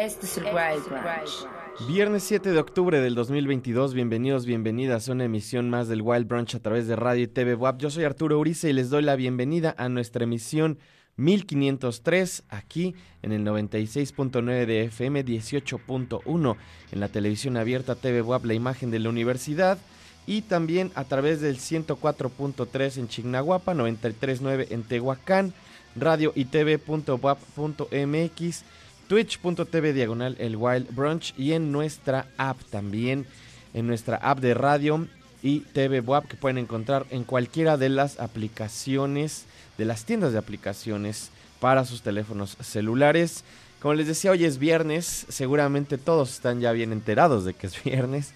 Este es el Wild Brunch. Viernes 7 de octubre del 2022, bienvenidos, bienvenidas a una emisión más del Wild Brunch a través de Radio y TV WAP. Yo soy Arturo Urice y les doy la bienvenida a nuestra emisión 1503 aquí en el 96.9 de FM, 18.1 en la televisión abierta TV WAP, la imagen de la universidad y también a través del 104.3 en Chignahuapa, 93.9 en Tehuacán, radio y tv.wap.mx twitch.tv diagonal el Wild Brunch y en nuestra app también, en nuestra app de radio y TV WAP que pueden encontrar en cualquiera de las aplicaciones, de las tiendas de aplicaciones para sus teléfonos celulares. Como les decía, hoy es viernes, seguramente todos están ya bien enterados de que es viernes.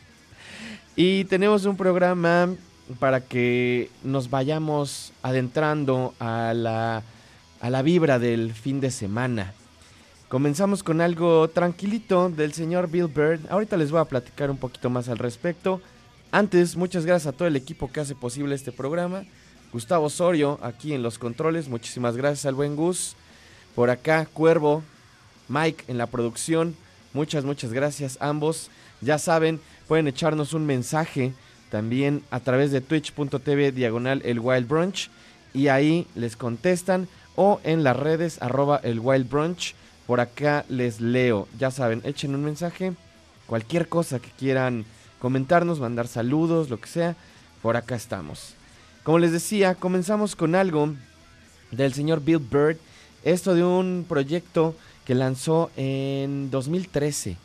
Y tenemos un programa para que nos vayamos adentrando a la, a la vibra del fin de semana. Comenzamos con algo tranquilito del señor Bill Bird. Ahorita les voy a platicar un poquito más al respecto. Antes, muchas gracias a todo el equipo que hace posible este programa. Gustavo Osorio, aquí en los controles. Muchísimas gracias al buen Gus. Por acá, Cuervo, Mike en la producción. Muchas, muchas gracias ambos. Ya saben, pueden echarnos un mensaje también a través de twitch.tv diagonal el Wild Brunch. Y ahí les contestan. O en las redes arroba el Wild Brunch por acá les leo. Ya saben, echen un mensaje. Cualquier cosa que quieran comentarnos, mandar saludos, lo que sea. Por acá estamos. Como les decía, comenzamos con algo del señor Bill Bird. Esto de un proyecto que lanzó en 2013.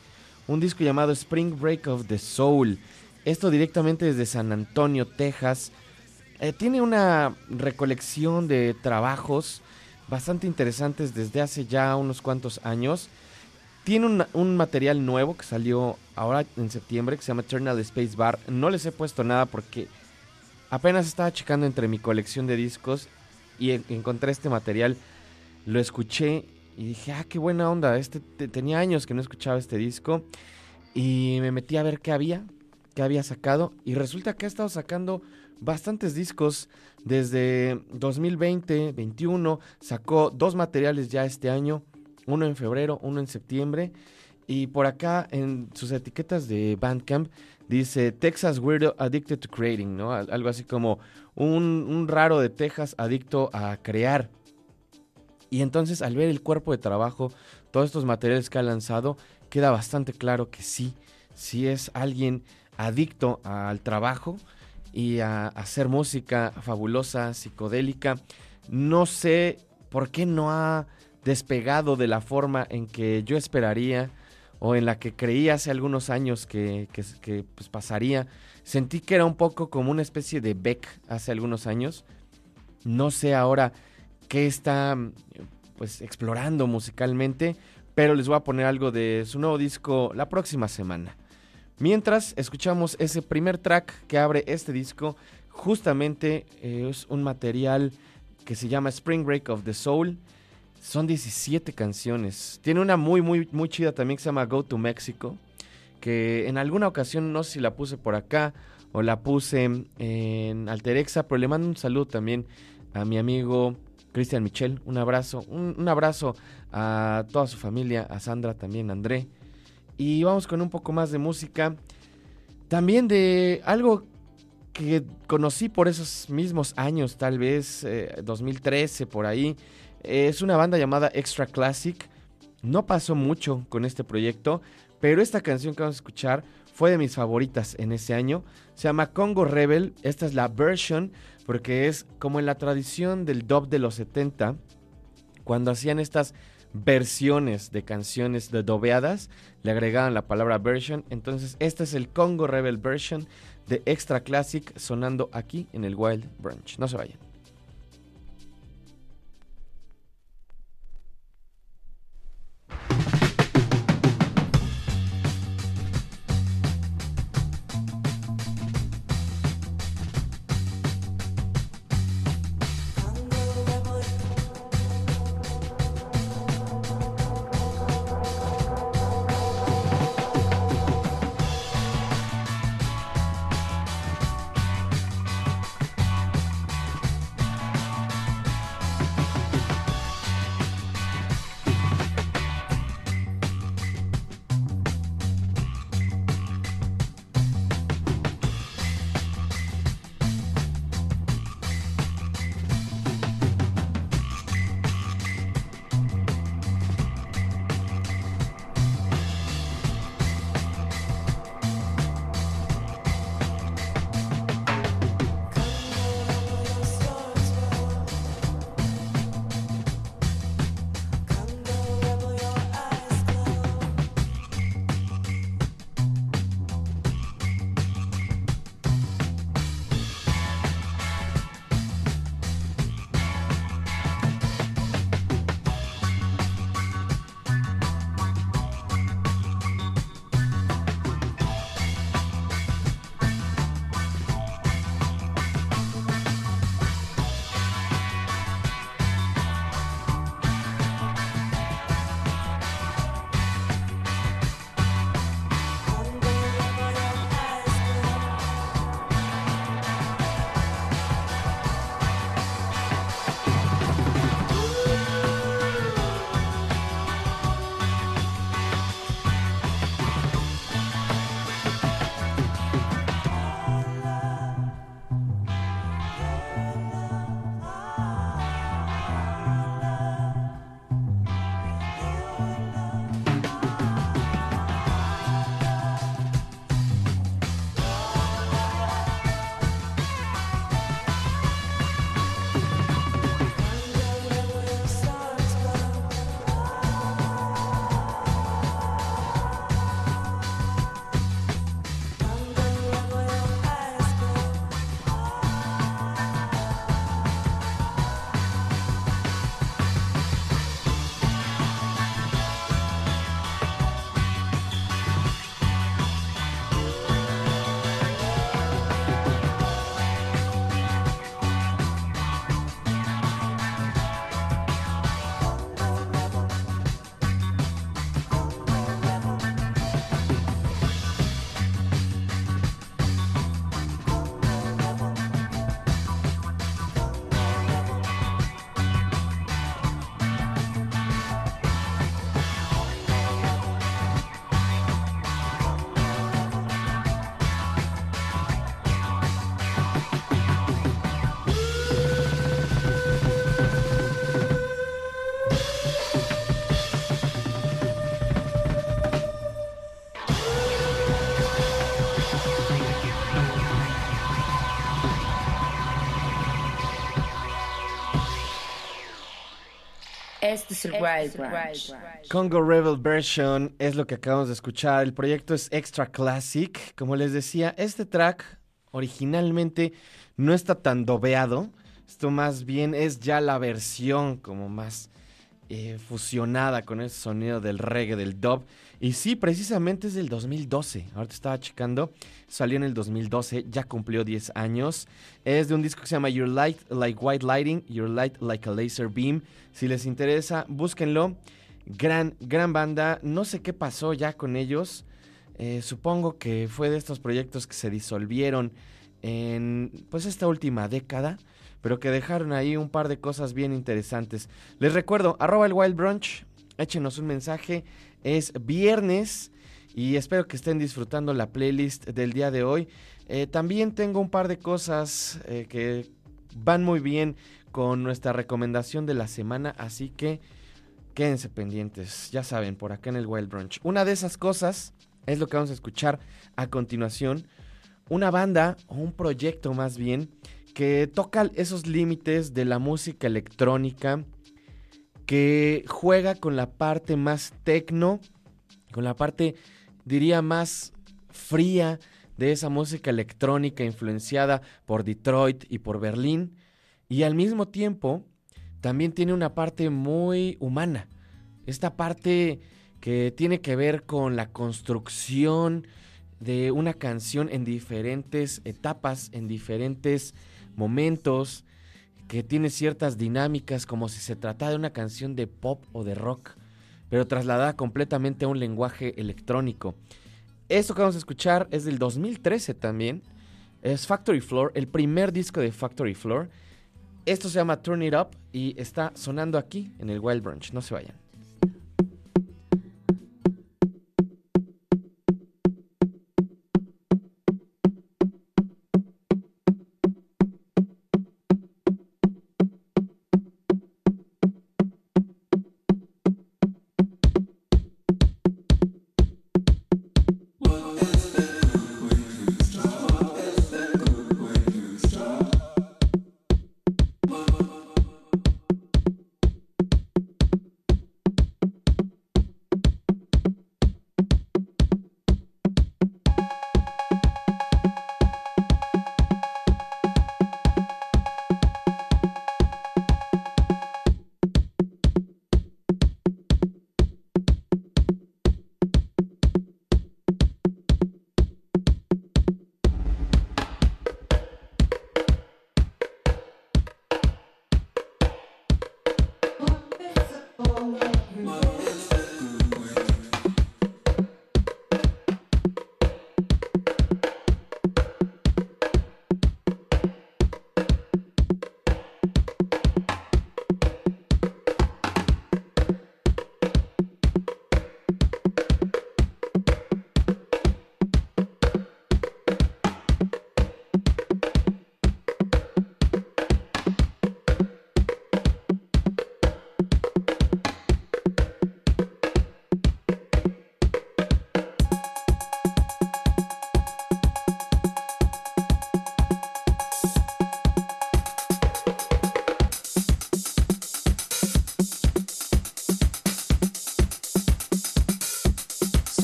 Un disco llamado Spring Break of the Soul. Esto directamente desde San Antonio, Texas. Eh, tiene una recolección de trabajos bastante interesantes desde hace ya unos cuantos años. Tiene un, material nuevo que salió ahora en septiembre que se llama Eternal Space Bar. No les he puesto nada porque apenas estaba checando entre mi colección de discos y encontré este material. Lo escuché y dije, ah, qué buena onda. Este, tenía años que no escuchaba este disco. Y me metí a ver qué había, qué había sacado. Y resulta que ha estado sacando bastantes discos desde 2020, 21, sacó dos materiales ya este año, uno en febrero, uno en septiembre. Y por acá en sus etiquetas de Bandcamp dice Texas Weirdo Addicted to Creating, ¿no? Algo así como un, un raro de Texas adicto a crear. Y entonces al ver el cuerpo de trabajo, todos estos materiales que ha lanzado, queda bastante claro que sí, sí es alguien adicto al trabajo y a, hacer música fabulosa, psicodélica. No sé por qué no ha despegado de la forma en que yo esperaría o en la que creía hace algunos años que, pues, pasaría. Sentí que era un poco como una especie de Beck hace algunos años. No sé ahora qué está pues explorando musicalmente, pero les voy a poner algo de su nuevo disco la próxima semana. Mientras escuchamos ese primer track que abre este disco, justamente eh, es un material que se llama Spring Break of the Soul. Son 17 canciones. Tiene una muy, muy, muy chida también que se llama Go to Mexico. Que en alguna ocasión, no sé si la puse por acá o la puse en Alterexa, pero le mando un saludo también a mi amigo Cristian Michel. Un abrazo, un, un abrazo a toda su familia, a Sandra también, a André. Y vamos con un poco más de música. También de algo que conocí por esos mismos años, tal vez 2013 eh, por ahí. Es una banda llamada Extra Classic. No pasó mucho con este proyecto, pero esta canción que vamos a escuchar fue de mis favoritas en ese año. Se llama Congo Rebel. Esta es la version porque es como en la tradición del dub de los 70, cuando hacían estas versiones de canciones de dobeadas, le agregaban la palabra version. Entonces, este es el Congo Rebel version de Extra Classic sonando aquí en el Wild Brunch. No se vayan. Es el este Wild Branch. Congo Rebel Version es lo que acabamos de escuchar. El proyecto es Extra Classic. Como les decía, este track originalmente no está tan dobeado. Esto más bien es ya la versión como más eh, fusionada con ese sonido del reggae, del dub. Y sí, precisamente es del 2012. Ahorita estaba checando. Salió en el 2012, ya cumplió 10 años. Es de un disco que se llama Your Light Like White Lighting, Your Light Like a Laser Beam. Si les interesa, búsquenlo. Gran, gran banda. No sé qué pasó ya con ellos. Eh, supongo que fue de estos proyectos que se disolvieron en pues esta última década pero que dejaron ahí un par de cosas bien interesantes. Les recuerdo, arroba el Wild Brunch, échenos un mensaje, es viernes y espero que estén disfrutando la playlist del día de hoy. Eh, también tengo un par de cosas eh, que van muy bien con nuestra recomendación de la semana, así que quédense pendientes, ya saben, por acá en el Wild Brunch. Una de esas cosas es lo que vamos a escuchar a continuación. Una banda, o un proyecto más bien, que toca esos límites de la música electrónica, que juega con la parte más tecno, con la parte, diría, más fría de esa música electrónica influenciada por Detroit y por Berlín, y al mismo tiempo también tiene una parte muy humana, esta parte que tiene que ver con la construcción de una canción en diferentes etapas, en diferentes momentos, que tiene ciertas dinámicas como si se tratara de una canción de pop o de rock, pero trasladada completamente a un lenguaje electrónico. Esto que vamos a escuchar es del 2013 también. Es Factory Floor, el primer disco de Factory Floor. Esto se llama Turn It Up y está sonando aquí en el Wild Branch. No se vayan.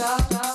stop.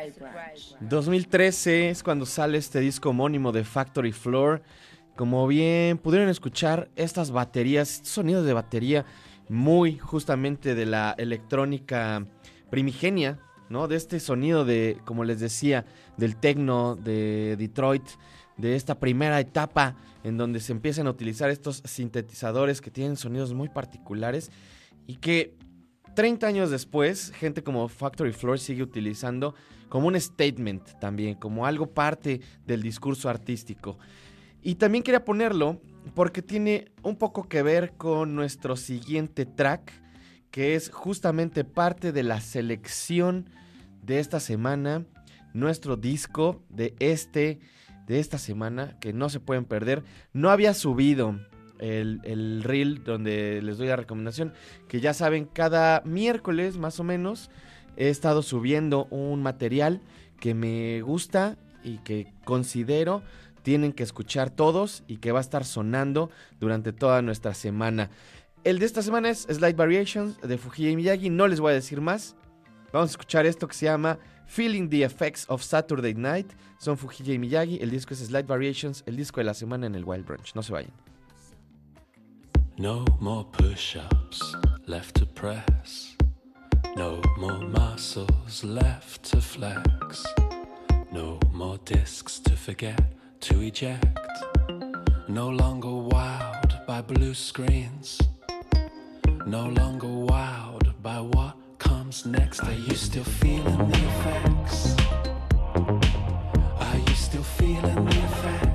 Este es el Wild Branch. 2013 es cuando sale este disco homónimo de Factory Floor. Como bien pudieron escuchar, estas baterías, estos sonidos de batería muy justamente de la electrónica primigenia, ¿no? De este sonido de, como les decía, del techno de Detroit, de esta primera etapa en donde se empiezan a utilizar estos sintetizadores que tienen sonidos muy particulares y que 30 años después, gente como Factory Floor sigue utilizando como un statement también, como algo parte del discurso artístico. Y también quería ponerlo porque tiene un poco que ver con nuestro siguiente track, que es justamente parte de la selección de esta semana, nuestro disco de este de esta semana que no se pueden perder. No había subido el, el, reel donde les doy la recomendación, que ya saben, cada miércoles más o menos he estado subiendo un material que me gusta y que considero tienen que escuchar todos y que va a estar sonando durante toda nuestra semana. El de esta semana es Slight Variations de Fujii Miyagi, no les voy a decir más. Vamos a escuchar esto que se llama Feeling the Effects of Saturday Night. Son Fujii y Miyagi. El disco es Slight Variations, el disco de la semana en el Wild Brunch. No se vayan. No more push-ups left to press. No more muscles left to flex. No more discs to forget to eject. No longer wowed by blue screens. No longer wowed by what comes next. Are you still feeling the effects? Are you still feeling the effects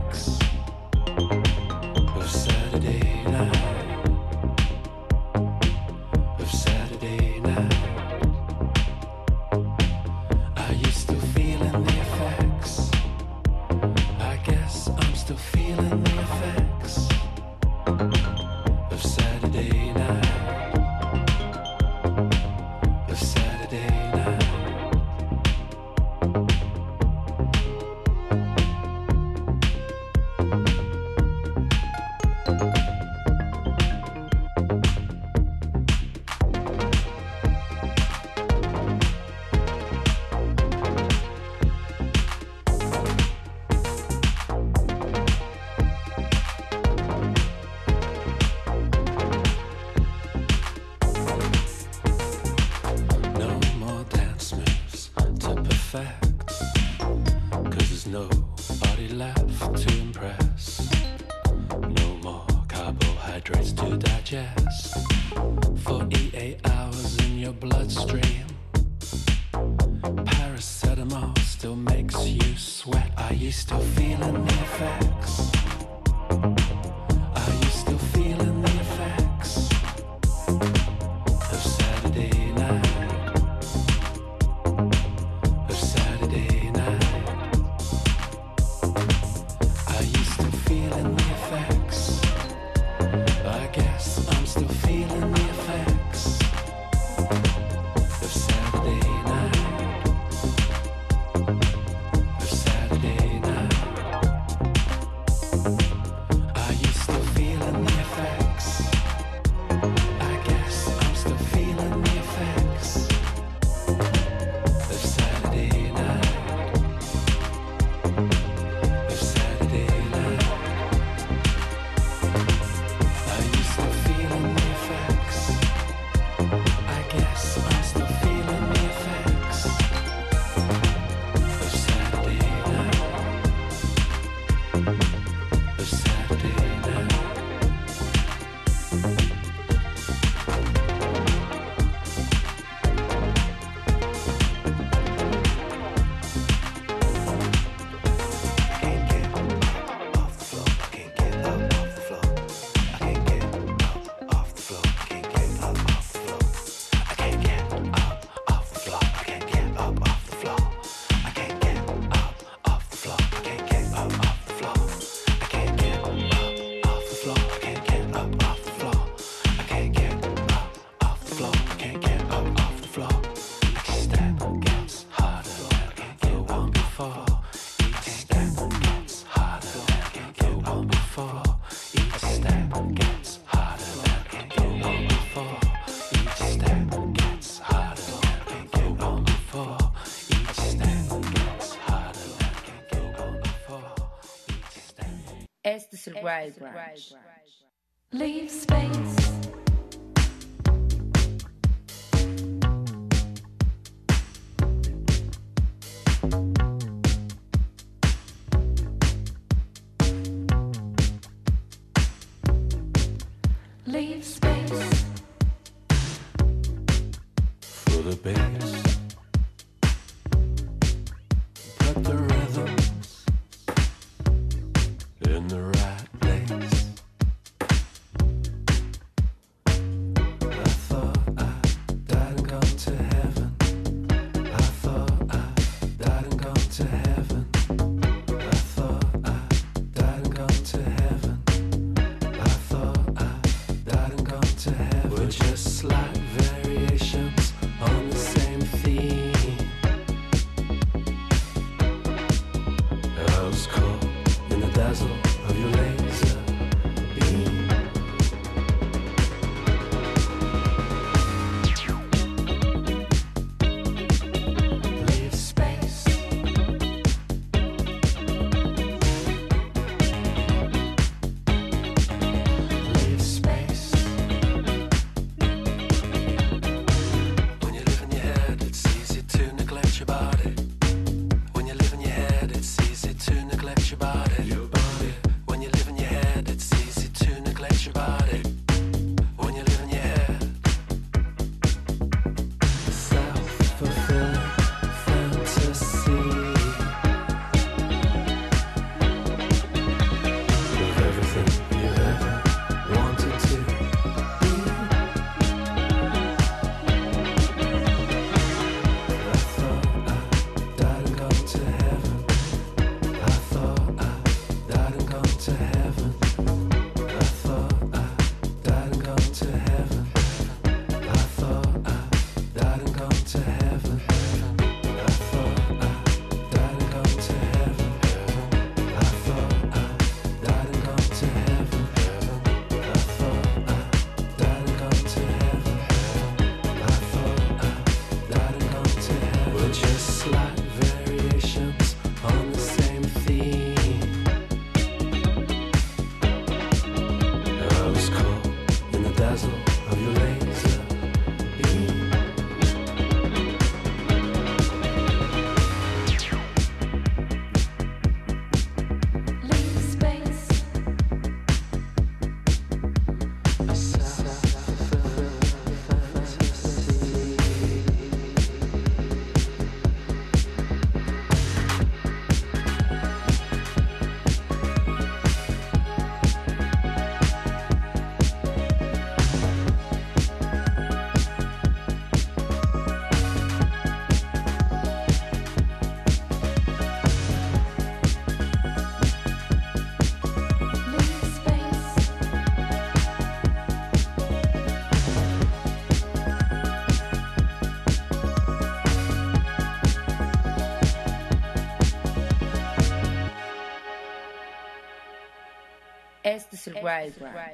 right, right. Leave space.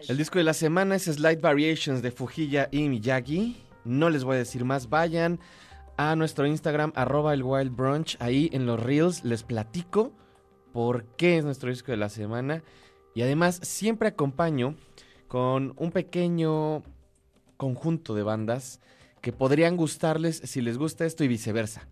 El disco de la semana es Slight Variations de Fujilla y Miyagi. No les voy a decir más, vayan a nuestro Instagram, arroba el Wild Brunch. Ahí en los Reels les platico por qué es nuestro disco de la semana. Y además siempre acompaño con un pequeño conjunto de bandas que podrían gustarles si les gusta esto y viceversa.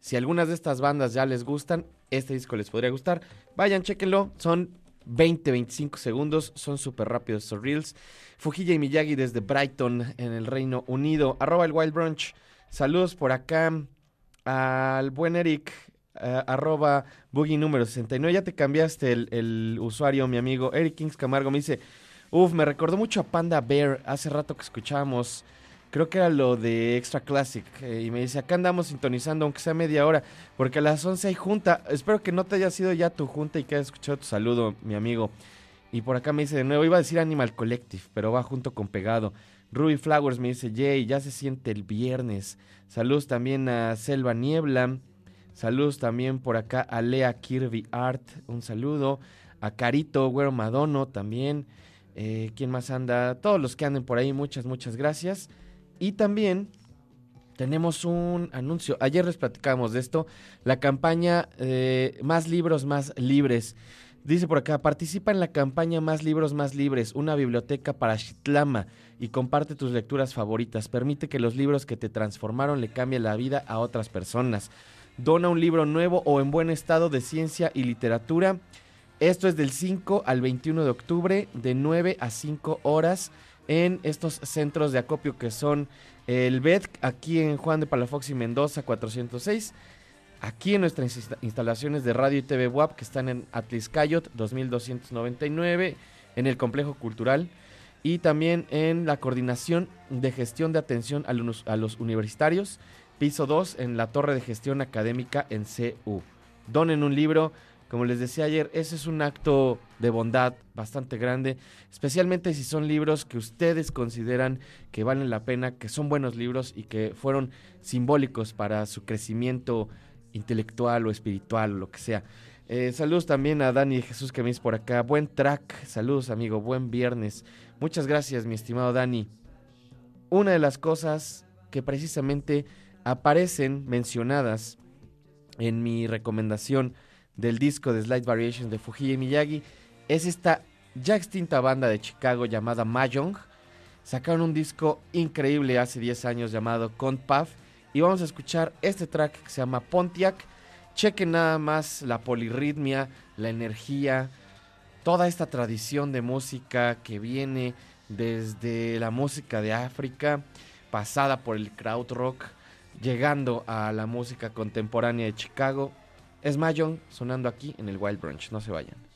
Si algunas de estas bandas ya les gustan, este disco les podría gustar. Vayan, chéquenlo. Son 20, 25 segundos. Son súper rápidos estos reels. Fujilla y Miyagi desde Brighton, en el Reino Unido. Arroba el Wild Brunch. Saludos por acá al buen Eric. eh, arroba Boogie número 69. Ya te cambiaste el, el usuario, mi amigo. Eric Kings Camargo me dice: Uf, me recordó mucho a Panda Bear. Hace rato que escuchábamos. Creo que era lo de Extra Classic. eh, y me dice, acá andamos sintonizando, aunque sea media hora, porque a las 11 hay junta. Espero que no te haya sido ya tu junta y que hayas escuchado tu saludo, mi amigo. Y por acá me dice de nuevo, iba a decir Animal Collective, pero va junto con pegado. Ruby Flowers me dice, Jay, ya se siente el viernes. Saludos también a Selva Niebla. Saludos también por acá a Lea Kirby Art. Un saludo. A Carito Güero Madono también. Eh, ¿Quién más anda? Todos los que anden por ahí, muchas, muchas gracias. Y también tenemos un anuncio. Ayer les platicábamos de esto. La campaña eh, Más libros, más libres Dice por acá, participa en la campaña Más Libros, Más Libres, una biblioteca para Shitlama y comparte tus lecturas favoritas. Permite que los libros que te transformaron le cambien la vida a otras personas. Dona un libro nuevo o en buen estado de ciencia y literatura. Esto es del 5 al 21 de octubre, de 9 a 5 horas, en estos centros de acopio que son el BED, aquí en Juan de Palafox y Mendoza 406 aquí en nuestras insta- instalaciones de radio y TV WAP que están en Atliscayot 2299 en el complejo cultural y también en la coordinación de gestión de atención a los, a los universitarios, piso 2 en la torre de gestión académica en CU. Donen un libro, como les decía ayer, ese es un acto de bondad bastante grande, especialmente si son libros que ustedes consideran que valen la pena, que son buenos libros y que fueron simbólicos para su crecimiento intelectual o espiritual o lo que sea. Eh, saludos también a Dani y Jesús dice por acá. Buen track. Saludos, amigo. Buen viernes. Muchas gracias, mi estimado Dani. Una de las cosas que precisamente aparecen mencionadas en mi recomendación del disco de Slight Variations de Fujii Miyagi es esta ya extinta banda de Chicago llamada Mahjong. Sacaron un disco increíble hace 10 años llamado Contpath y vamos a escuchar este track que se llama Pontiac. Chequen nada más la polirritmia, la energía, toda esta tradición de música que viene desde la música de África, pasada por el krautrock, llegando a la música contemporánea de Chicago. Es Mahjong sonando aquí en el Wild Brunch, no se vayan.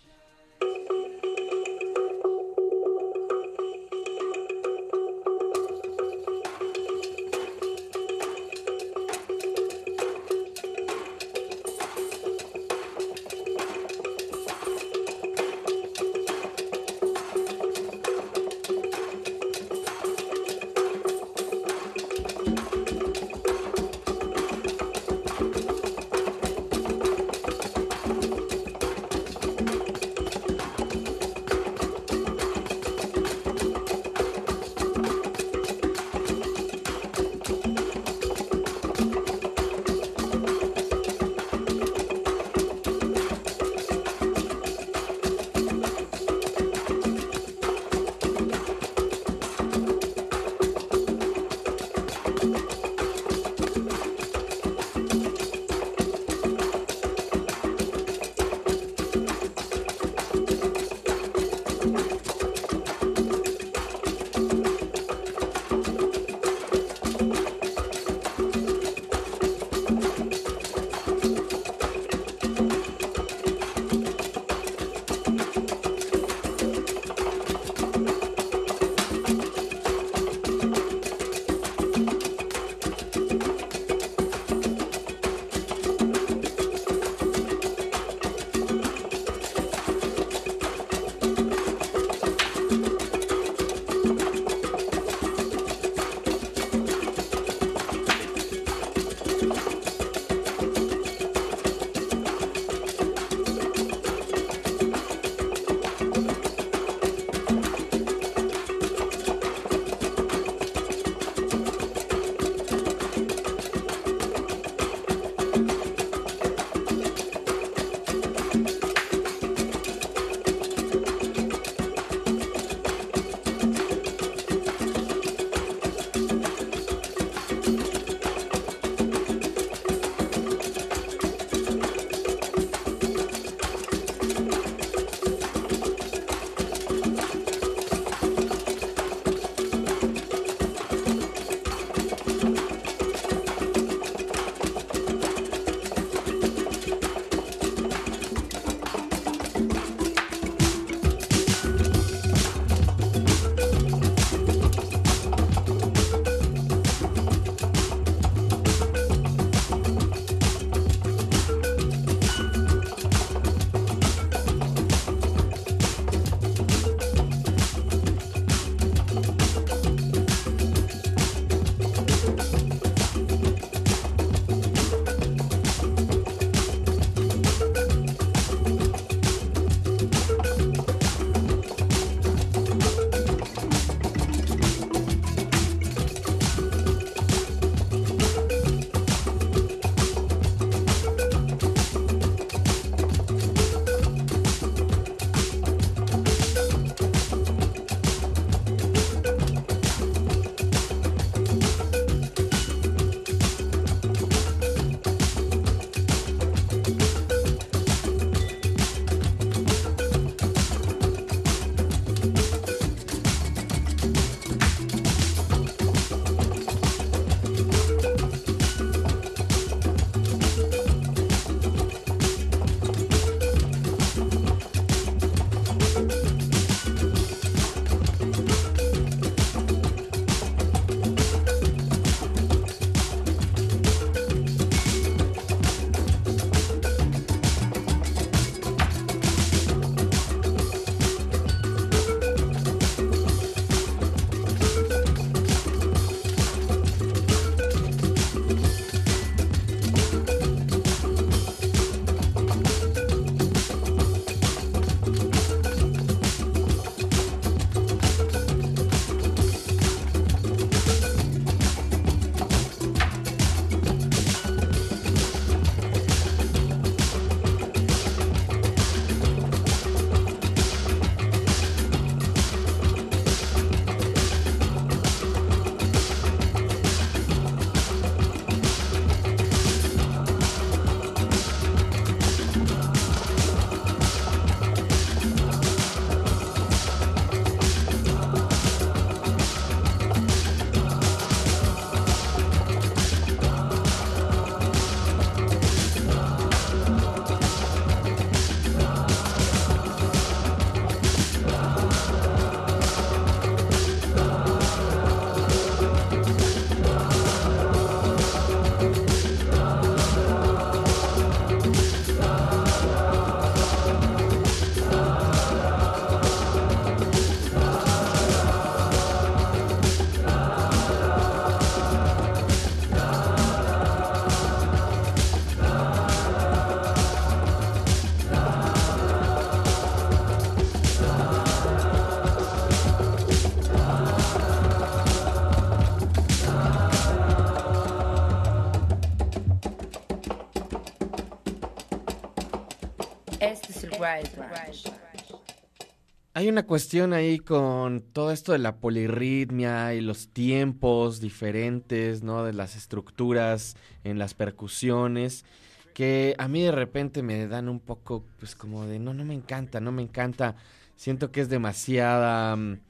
Una cuestión ahí con todo esto de la polirritmia y los tiempos diferentes, ¿no? De las estructuras en las percusiones, que a mí de repente me dan un poco, pues como de, no, no me encanta, no me encanta. Siento que es demasiada mm,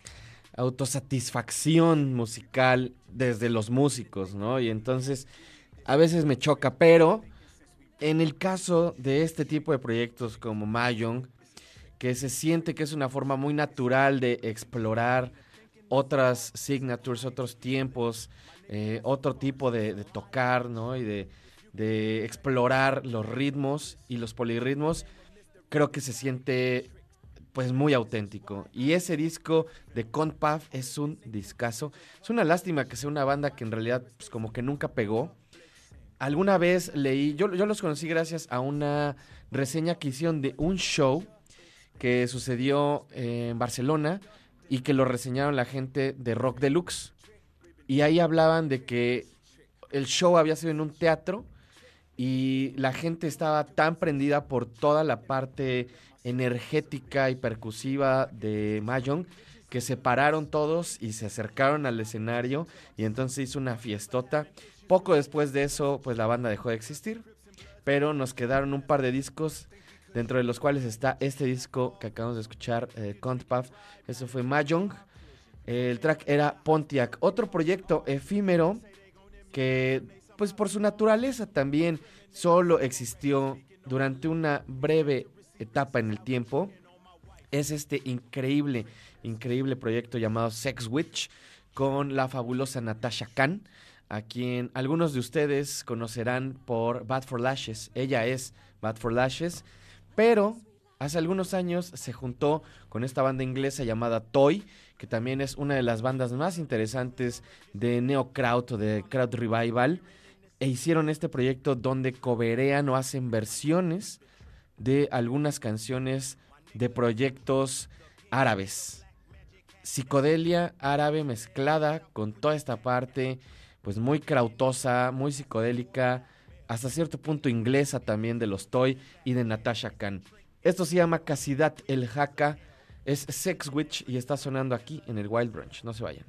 autosatisfacción musical desde los músicos, ¿no? Y entonces a veces me choca, pero en el caso de este tipo de proyectos como Mayong, que se siente que es una forma muy natural de explorar otras signatures, otros tiempos, eh, otro tipo de, tocar, ¿no? Y de, de explorar los ritmos y los polirritmos, creo que se siente pues muy auténtico. Y ese disco de Conpath es un discazo. Es una lástima que sea una banda que en realidad pues como que nunca pegó. Alguna vez leí, yo, yo los conocí gracias a una reseña que hicieron de un show que sucedió en Barcelona y que lo reseñaron la gente de Rock Deluxe. Y ahí hablaban de que el show había sido en un teatro y la gente estaba tan prendida por toda la parte energética y percusiva de Mahjong que se pararon todos y se acercaron al escenario y entonces hizo una fiestota. Poco después de eso, pues la banda dejó de existir, pero nos quedaron un par de discos dentro de los cuales está este disco que acabamos de escuchar, eh, Contpath. Eso fue Mahjong. El track era Pontiac, otro proyecto efímero que, pues por su naturaleza también, solo existió durante una breve etapa en el tiempo. Es este increíble, increíble proyecto llamado Sex Witch con la fabulosa Natasha Khan, a quien algunos de ustedes conocerán por Bad for Lashes. Ella es Bad for Lashes, pero hace algunos años se juntó con esta banda inglesa llamada Toy, que también es una de las bandas más interesantes de Neo Kraut o de Kraut Revival, e hicieron este proyecto donde coberean o hacen versiones de algunas canciones de proyectos árabes. Psicodelia árabe mezclada con toda esta parte, pues muy krautosa, muy psicodélica, hasta cierto punto inglesa también de los Toy y de Natasha Khan. Esto se llama Casidat el Haka, es Sex Witch y está sonando aquí en el Wild Branch. No se vayan.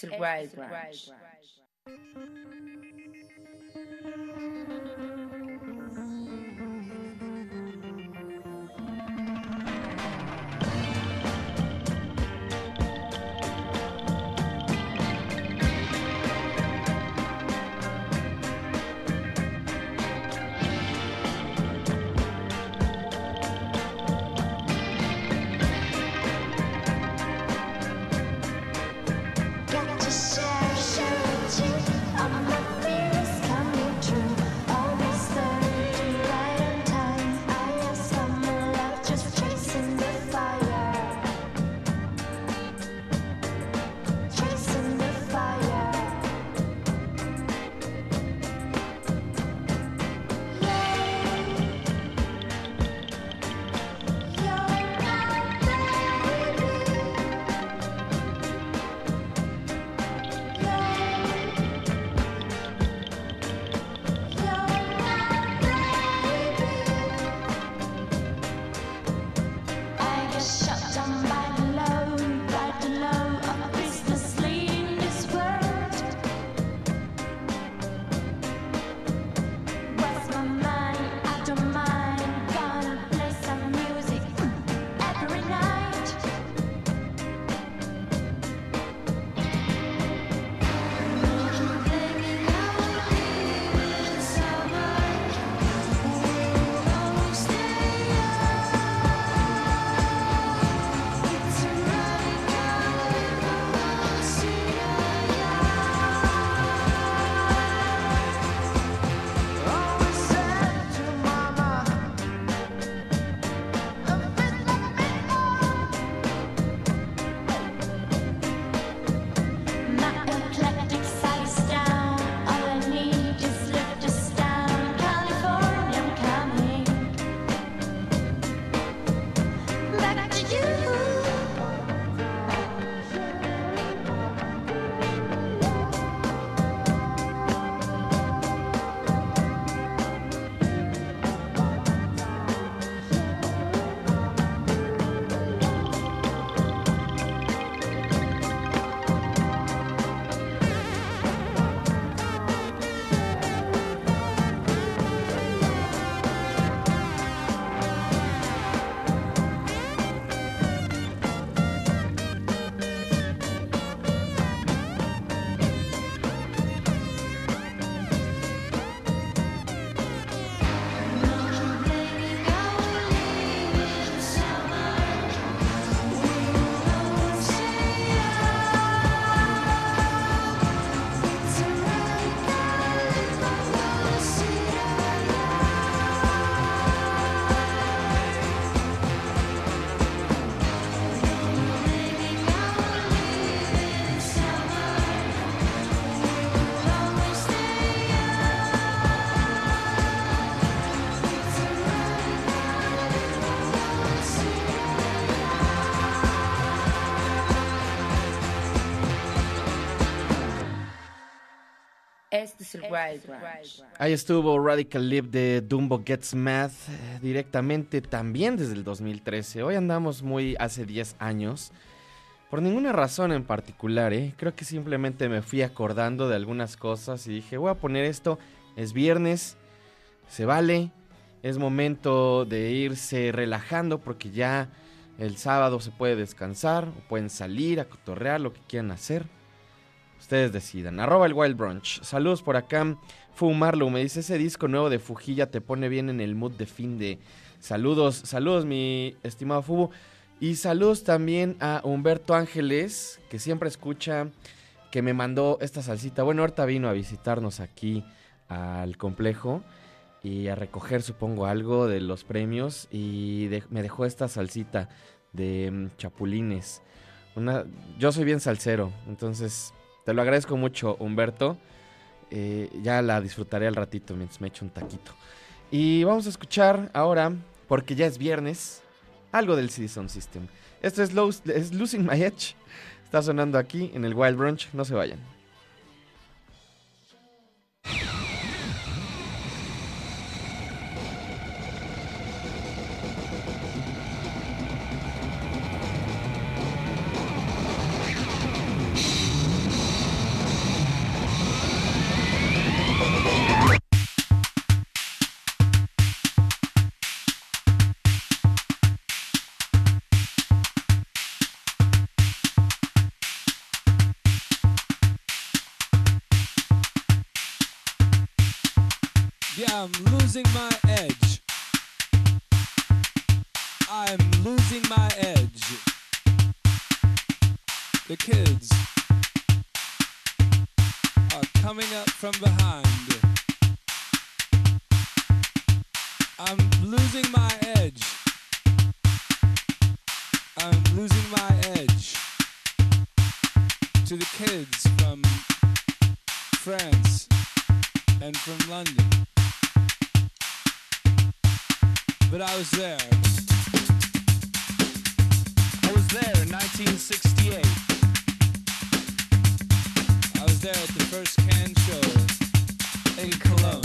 Este es Ahí estuvo Radical Lip de Dumbo Gets Mad eh, directamente también desde el 2013. Hoy andamos muy hace 10 años. Por ninguna razón en particular, ¿eh? Creo que simplemente me fui acordando de algunas cosas y dije, voy a poner esto. Es viernes, se vale. Es momento de irse relajando porque ya el sábado se puede descansar o pueden salir a cotorrear lo que quieran hacer. Ustedes decidan. Arroba el Wild Brunch. Saludos por acá. Fumarlo. Me dice ese disco nuevo de Fujilla te pone bien en el mood de fin de. Saludos, saludos, mi estimado Fubu. Y saludos también a Humberto Ángeles, que siempre escucha, que me mandó esta salsita. Bueno, ahorita vino a visitarnos aquí al complejo y a recoger, supongo, algo de los premios. Y me dejó esta salsita de mm, chapulines. Una, yo soy bien salsero, entonces te lo agradezco mucho, Humberto. Eh, ya la disfrutaré al ratito mientras me echo un taquito. Y vamos a escuchar ahora, porque ya es viernes, algo del CD Sound System. Esto es, es Losing My Edge. Está sonando aquí en el Wild Brunch. No se vayan. losing my edge. The kids are coming up from behind. I'm losing my edge. I'm losing my edge to the kids from France and from London. But I was there there in 1968. I was there at the first can show in Cologne.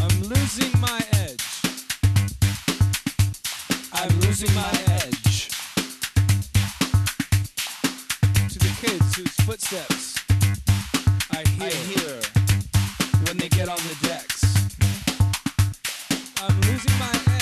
I'm losing my edge. I'm losing my edge. To the kids whose footsteps I hear, I hear when they get on the decks losing my head.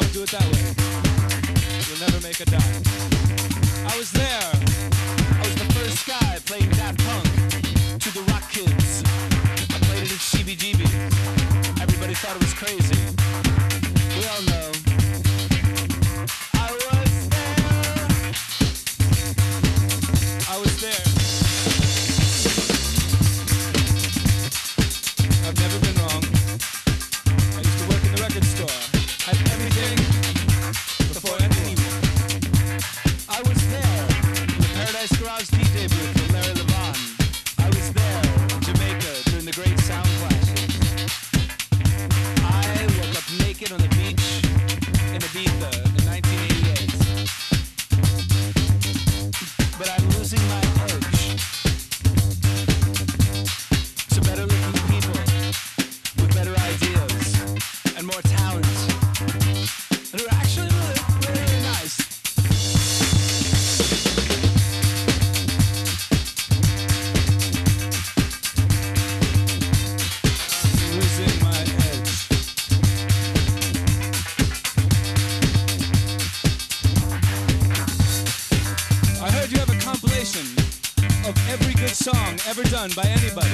Don't do it that way. You'll never make a dime. I was there. I was the first guy playing Daft Punk to the Rock Kids. I played it at CBGB. Everybody thought it was crazy. done by anybody.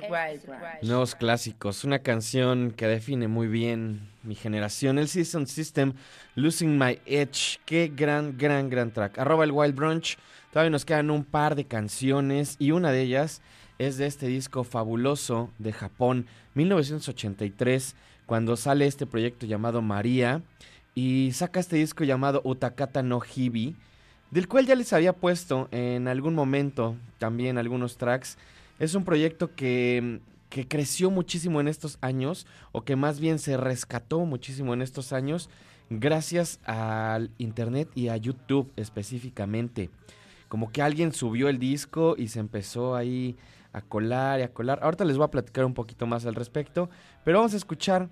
Wild. Nuevos clásicos, una canción que define muy bien mi generación. El Season System, Losing My Edge. Qué gran, gran, gran track. Arroba el Wild Brunch. Todavía nos quedan un par de canciones y una de ellas es de este disco fabuloso de Japón, 1983, cuando sale este proyecto llamado María y saca este disco llamado Utakata no Hibi, del cual ya les había puesto en algún momento también algunos tracks. Es un proyecto que, que creció muchísimo en estos años, o que más bien se rescató muchísimo en estos años, gracias al internet y a YouTube específicamente. Como que alguien subió el disco y se empezó ahí a colar y a colar. Ahorita les voy a platicar un poquito más al respecto, pero vamos a escuchar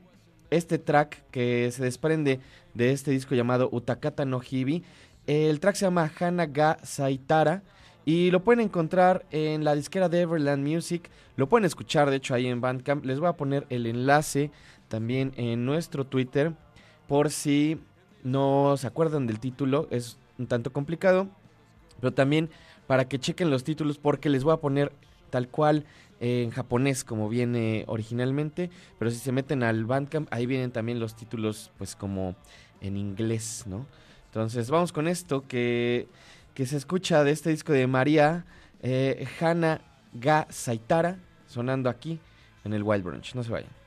este track que se desprende de este disco llamado Utakata no Hibi. El track se llama Hana ga Saitara y lo pueden encontrar en la disquera de Everland Music. Lo pueden escuchar, de hecho, ahí en Bandcamp. Les voy a poner el enlace también en nuestro Twitter por si no se acuerdan del título. Es un tanto complicado, pero también para que chequen los títulos porque les voy a poner tal cual eh, en japonés como viene originalmente, pero si se meten al Bandcamp ahí vienen también los títulos pues como en inglés, ¿no? Entonces vamos con esto que, que se escucha de este disco de María eh, Hana ga Saitara sonando aquí en el Wild Brunch, no se vayan.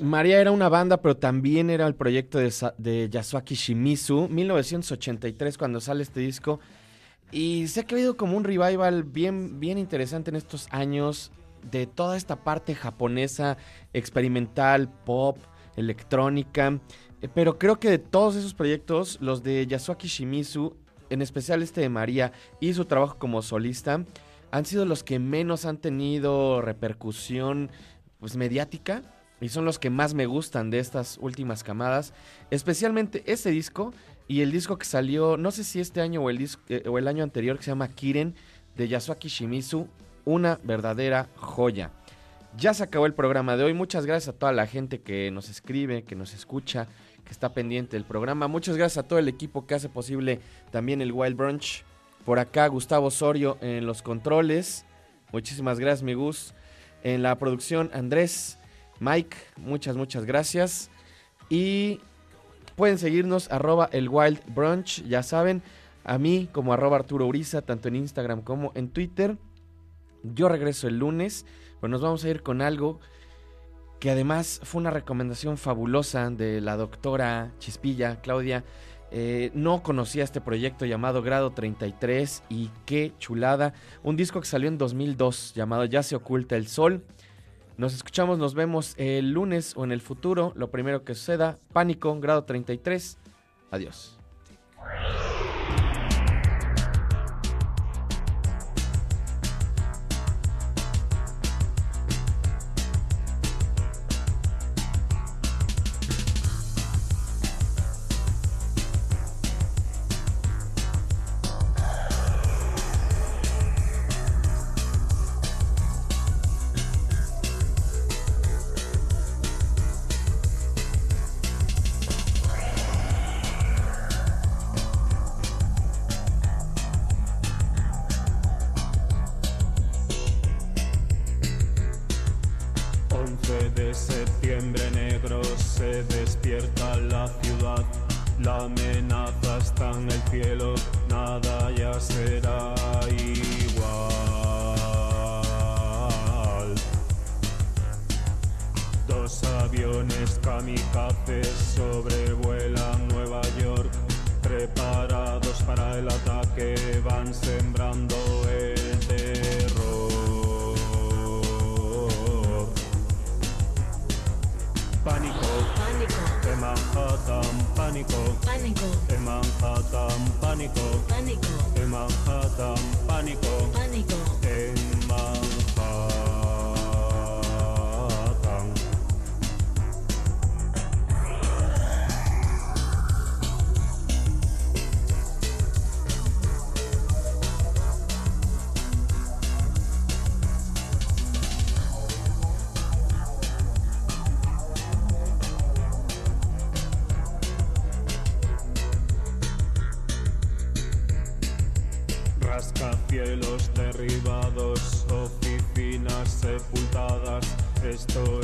María era una banda, pero también era el proyecto de, Yasuaki Shimizu, 1983 cuando sale este disco. Y se ha habido como un revival bien, bien interesante en estos años de toda esta parte japonesa, experimental, pop, electrónica. Eh, Pero creo que de todos esos proyectos, los de Yasuaki Shimizu, en especial este de María y su trabajo como solista, han sido los que menos han tenido repercusión pues mediática y son los que más me gustan de estas últimas camadas, especialmente ese disco y el disco que salió, no sé si este año o el, eh, o el año anterior, que se llama Kiren de Yasuaki Shimizu, una verdadera joya. Ya se acabó el programa de hoy. Muchas gracias a toda la gente que nos escribe, que nos escucha, que está pendiente del programa. Muchas gracias a todo el equipo que hace posible también el Wild Brunch. Por acá Gustavo Osorio en los controles. Muchísimas gracias, mi Gus. En la producción Andrés, Mike, muchas, muchas gracias. Y pueden seguirnos arroba el Wild Brunch, ya saben. A mí como arroba Arturo Uriza, tanto en Instagram como en Twitter. Yo regreso el lunes, pero nos vamos a ir con algo que además fue una recomendación fabulosa de la doctora Chispilla, Claudia. Eh, no conocía este proyecto llamado Grado 33 y qué chulada. Un disco que salió en 2002 llamado Ya se oculta el sol. Nos escuchamos, nos vemos el lunes o en el futuro. Lo primero que suceda, Pánico, Grado 33. Adiós. Cristo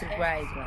Esto